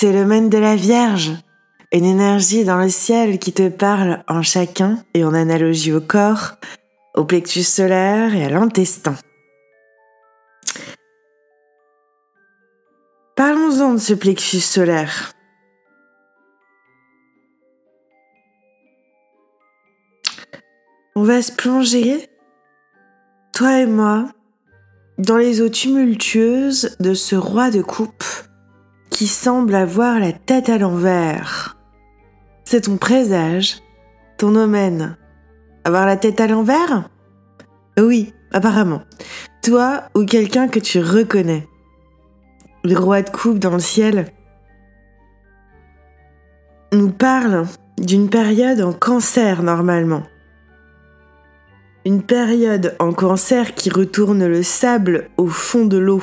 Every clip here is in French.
c'est le domaine de la Vierge, une énergie dans le ciel qui te parle en chacun et en analogie au corps, au plexus solaire et à l'intestin. Parlons-en de ce plexus solaire. On va se plonger, toi et moi, dans les eaux tumultueuses de ce roi de coupe qui semble avoir la tête à l'envers. C'est ton présage, ton domaine. Avoir la tête à l'envers? Oui, apparemment. Toi ou quelqu'un que tu reconnais. Le roi de coupe dans le ciel nous parle d'une période en cancer normalement. Une période en cancer qui retourne le sable au fond de l'eau.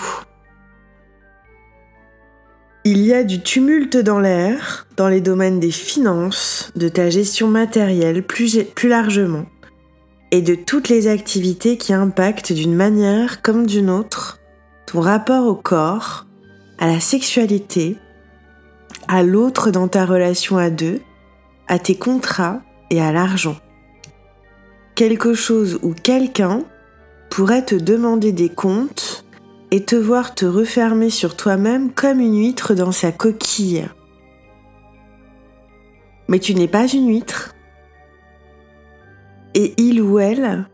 Il y a du tumulte dans l'air, dans les domaines des finances, de ta gestion matérielle plus, largement, et de toutes les activités qui impactent d'une manière comme d'une autre ton rapport au corps, à la sexualité, à l'autre dans ta relation à deux, à tes contrats et à l'argent. Quelque chose ou quelqu'un pourrait te demander des comptes et te voir te refermer sur toi-même comme une huître dans sa coquille. Mais tu n'es pas une huître. Et il ou elle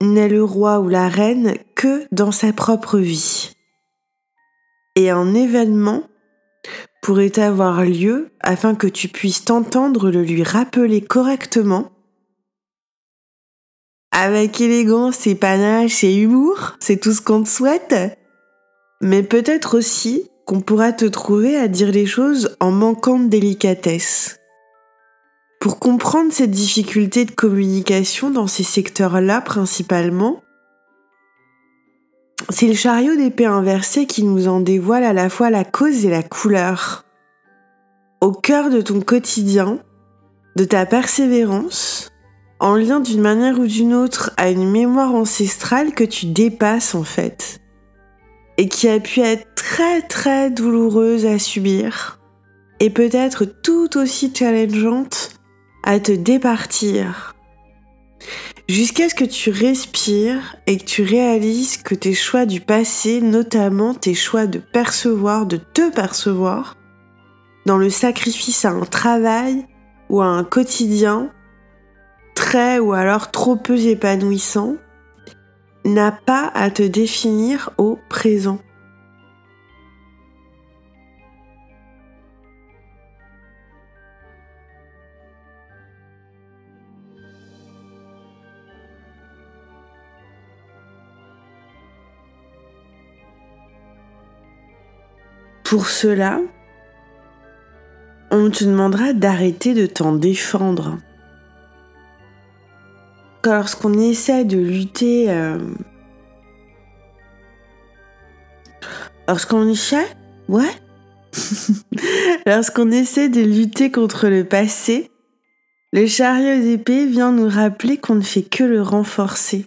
n'est le roi ou la reine que dans sa propre vie. Et un événement pourrait avoir lieu afin que tu puisses t'entendre le lui rappeler correctement avec élégance et panache et humour, c'est tout ce qu'on te souhaite. Mais peut-être aussi qu'on pourra te trouver à dire les choses en manquant de délicatesse. Pour comprendre cette difficulté de communication dans ces secteurs-là principalement, c'est le chariot d'épée inversé qui nous en dévoile à la fois la cause et la couleur. Au cœur de ton quotidien, de ta persévérance, en lien d'une manière ou d'une autre à une mémoire ancestrale que tu dépasses en fait et qui a pu être très très douloureuse à subir et peut-être tout aussi challengeante à te départir. Jusqu'à ce que tu respires et que tu réalises que tes choix du passé, notamment tes choix de percevoir, de te percevoir, dans le sacrifice à un travail ou à un quotidien, très ou alors trop peu épanouissant n'a pas à te définir au présent. Pour cela, on te demandera d'arrêter de t'en défendre lorsqu'on essaie de lutter, euh, lorsqu'on essaie, ouais, lorsqu'on essaie de lutter contre le passé, le chariot d'épée vient nous rappeler qu'on ne fait que le renforcer.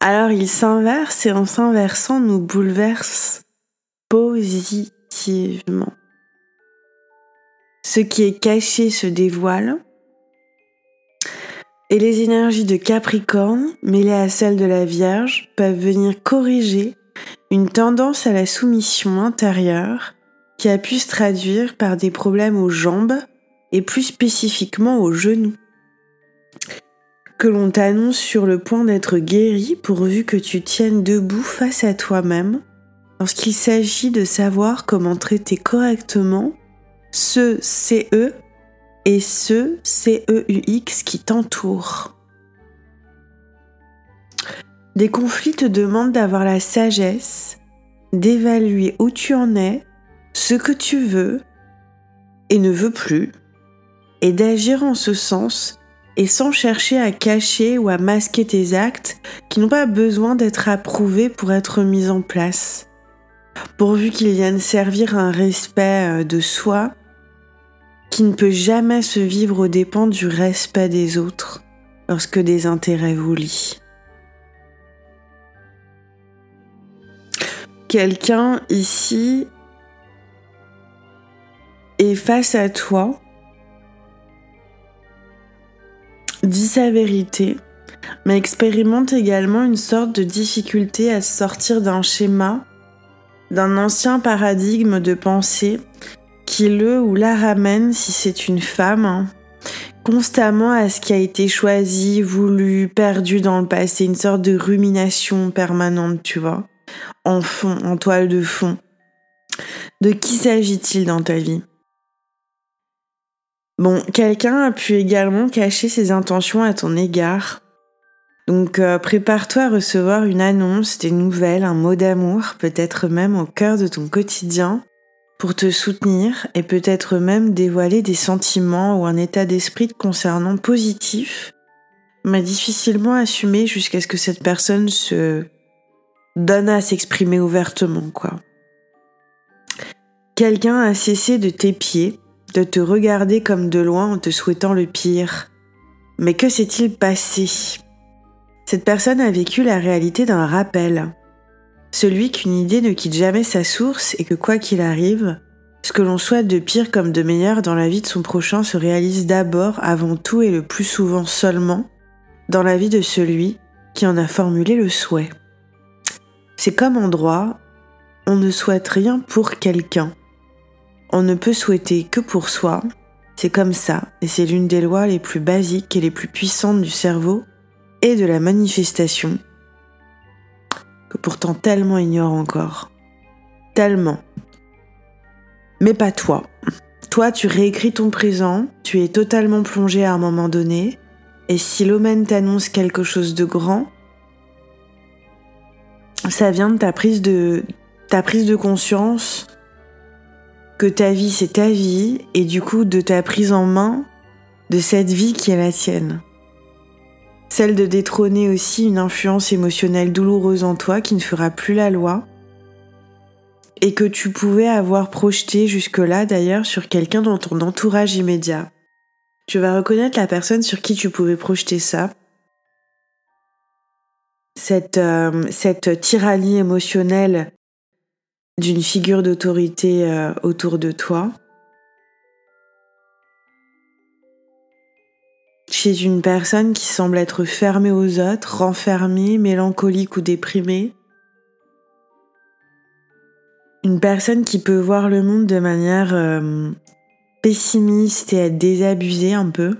Alors il s'inverse et en s'inversant nous bouleverse positivement. Ce qui est caché se dévoile et les énergies de Capricorne, mêlées à celles de la Vierge, peuvent venir corriger une tendance à la soumission intérieure qui a pu se traduire par des problèmes aux jambes et plus spécifiquement aux genoux. Que l'on t'annonce sur le point d'être guéri pourvu que tu tiennes debout face à toi-même lorsqu'il s'agit de savoir comment traiter correctement ce CE et ce CEUX qui t'entoure. Des conflits te demandent d'avoir la sagesse d'évaluer où tu en es, ce que tu veux et ne veux plus, et d'agir en ce sens et sans chercher à cacher ou à masquer tes actes qui n'ont pas besoin d'être approuvés pour être mis en place, pourvu qu'ils viennent servir un respect euh, de soi qui ne peut jamais se vivre aux dépens du respect des autres lorsque des intérêts vous lient. Quelqu'un ici Et face à toi, dis sa vérité, mais expérimente également une sorte de difficulté à sortir d'un schéma, d'un ancien paradigme de pensée qui le ou la ramène, si c'est une femme, hein, constamment à ce qui a été choisi, voulu, perdu dans le passé, une sorte de rumination permanente, tu vois, en fond, en toile de fond. De qui s'agit-il dans ta vie? Bon, quelqu'un a pu également cacher ses intentions à ton égard. Donc euh, prépare-toi à recevoir une annonce, des nouvelles, un mot d'amour, peut-être même au cœur de ton quotidien, pour te soutenir et peut-être même dévoiler des sentiments ou un état d'esprit concernant positif, mais difficilement assumé jusqu'à ce que cette personne se donne à s'exprimer ouvertement, quoi. Quelqu'un a cessé de t'épier de te regarder comme de loin en te souhaitant le pire. Mais que s'est-il passé? Cette personne a vécu la réalité d'un rappel. Celui qu'une idée ne quitte jamais sa source et que quoi qu'il arrive, ce que l'on souhaite de pire comme de meilleur dans la vie de son prochain se réalise d'abord, avant tout et le plus souvent seulement, dans la vie de celui qui en a formulé le souhait. C'est comme en droit, on ne souhaite rien pour quelqu'un, on ne peut souhaiter que pour soi, c'est comme ça, et c'est l'une des lois les plus basiques et les plus puissantes du cerveau et de la manifestation, que pourtant tellement ignore encore. Tellement. Mais pas toi. Toi, tu réécris ton présent, tu es totalement plongé à un moment donné, et si l'omen t'annonce quelque chose de grand, ça vient de ta prise de, ta prise de conscience que ta vie c'est ta vie et du coup de ta prise en main de cette vie qui est la tienne. Celle de détrôner aussi une influence émotionnelle douloureuse en toi qui ne fera plus la loi et que tu pouvais avoir projeté jusque-là d'ailleurs sur quelqu'un dans ton entourage immédiat. Tu vas reconnaître la personne sur qui tu pouvais projeter ça. Cette, euh, tyrannie émotionnelle d'une figure d'autorité euh, autour de toi. Chez une personne qui semble être fermée aux autres, renfermée, mélancolique ou déprimée. Une personne qui peut voir le monde de manière euh, pessimiste et être désabusée un peu.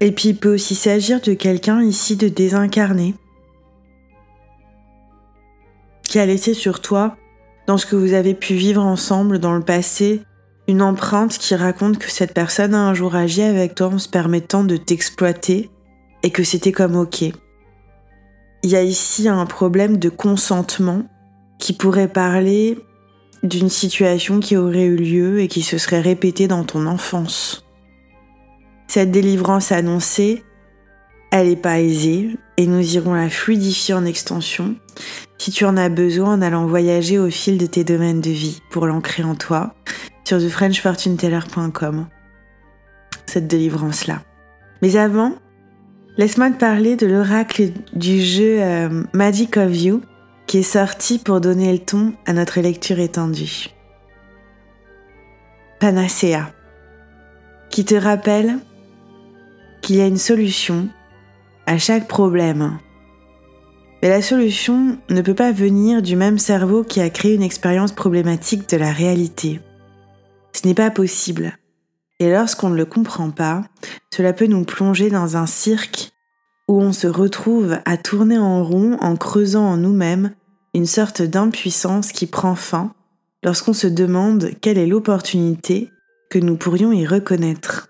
Et puis il peut aussi s'agir de quelqu'un ici de désincarné, qui a laissé sur toi, dans ce que vous avez pu vivre ensemble dans le passé, une empreinte qui raconte que cette personne a un jour agi avec toi en se permettant de t'exploiter et que c'était comme ok. Il y a ici un problème de consentement qui pourrait parler d'une situation qui aurait eu lieu et qui se serait répétée dans ton enfance. Cette délivrance annoncée, elle n'est pas aisée et nous irons la fluidifier en extension si tu en as besoin en allant voyager au fil de tes domaines de vie pour l'ancrer en toi sur thefrenchfortuneteller.com. Cette délivrance-là. Mais avant, laisse-moi te parler de l'oracle du jeu euh, Magic of You qui est sorti pour donner le ton à notre lecture étendue. Panacea, qui te rappelle qu'il y a une solution à chaque problème. Mais la solution ne peut pas venir du même cerveau qui a créé une expérience problématique de la réalité. Ce n'est pas possible. Et lorsqu'on ne le comprend pas, cela peut nous plonger dans un cirque où on se retrouve à tourner en rond en creusant en nous-mêmes une sorte d'impuissance qui prend fin lorsqu'on se demande quelle est l'opportunité que nous pourrions y reconnaître.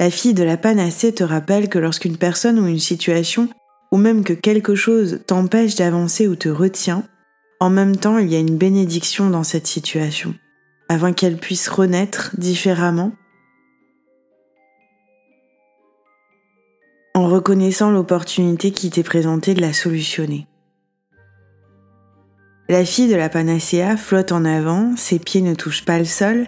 La fille de la panacée te rappelle que lorsqu'une personne ou une situation, ou même que quelque chose t'empêche d'avancer ou te retient, en même temps il y a une bénédiction dans cette situation, afin qu'elle puisse renaître différemment en reconnaissant l'opportunité qui t'est présentée de la solutionner. La fille de la panacea flotte en avant, ses pieds ne touchent pas le sol,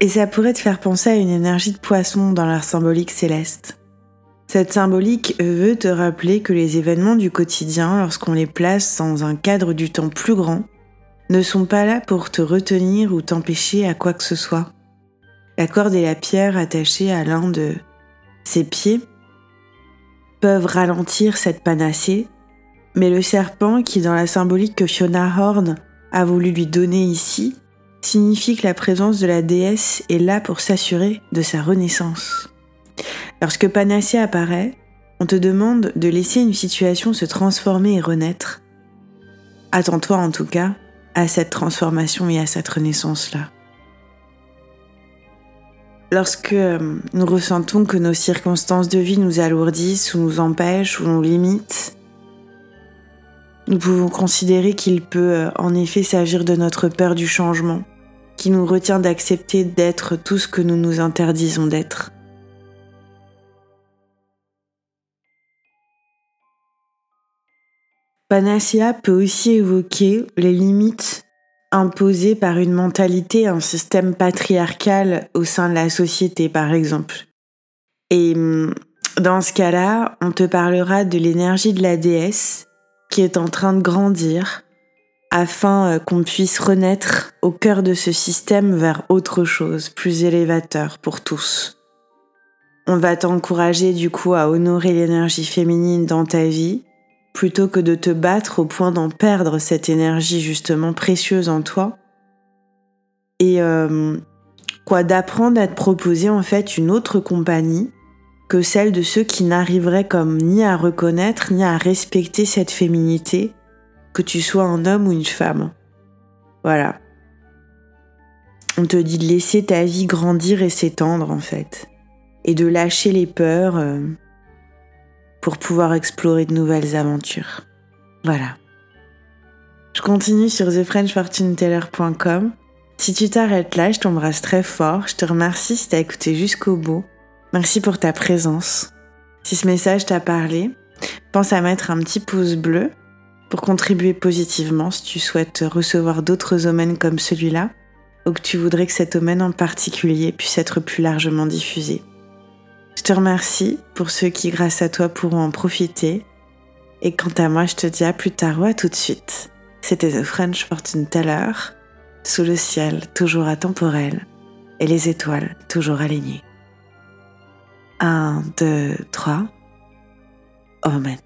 Et ça pourrait te faire penser à une énergie de poisson dans leur symbolique céleste. Cette symbolique veut te rappeler que les événements du quotidien, lorsqu'on les place dans un cadre du temps plus grand, ne sont pas là pour te retenir ou t'empêcher à quoi que ce soit. La corde et la pierre attachées à l'un de ses pieds peuvent ralentir cette panacée, mais le serpent qui, dans la symbolique que Fiona Horn a voulu lui donner ici, signifie que la présence de la déesse est là pour s'assurer de sa renaissance. Lorsque Panacée apparaît, on te demande de laisser une situation se transformer et renaître. Attends-toi en tout cas à cette transformation et à cette renaissance-là. Lorsque euh, nous ressentons que nos circonstances de vie nous alourdissent ou nous empêchent ou nous limitent, nous pouvons considérer qu'il peut euh, en effet s'agir de notre peur du changement, qui nous retient d'accepter d'être tout ce que nous nous interdisons d'être. Panacea peut aussi évoquer les limites imposées par une mentalité, un système patriarcal au sein de la société, par exemple. Et hum, dans ce cas-là, on te parlera de l'énergie de la déesse qui est en train de grandir afin euh, qu'on puisse renaître au cœur de ce système vers autre chose, plus élévateur pour tous. On va t'encourager du coup à honorer l'énergie féminine dans ta vie plutôt que de te battre au point d'en perdre cette énergie justement précieuse en toi. Et euh, quoi d'apprendre à te proposer en fait une autre compagnie que celle de ceux qui n'arriveraient comme ni à reconnaître ni à respecter cette féminité, que tu sois un homme ou une femme. Voilà. On te dit de laisser ta vie grandir et s'étendre en fait, et de lâcher les peurs. Euh, pour pouvoir explorer de nouvelles aventures. Voilà. Je continue sur thefrenchfortuneteller.com. Si tu t'arrêtes là, je t'embrasse très fort. Je te remercie si t'as écouté jusqu'au bout. Merci pour ta présence. Si ce message t'a parlé, pense à mettre un petit pouce bleu pour contribuer positivement si tu souhaites recevoir d'autres domaines comme celui-là ou que tu voudrais que cet domaine en particulier puisse être plus largement diffusé. Je te remercie pour ceux qui, grâce à toi, pourront en profiter. Et quant à moi, je te dis à plus tard ou à tout de suite. C'était The French Fortune Teller, sous le ciel toujours atemporel et les étoiles toujours alignées. 1, 2, 3. Amen.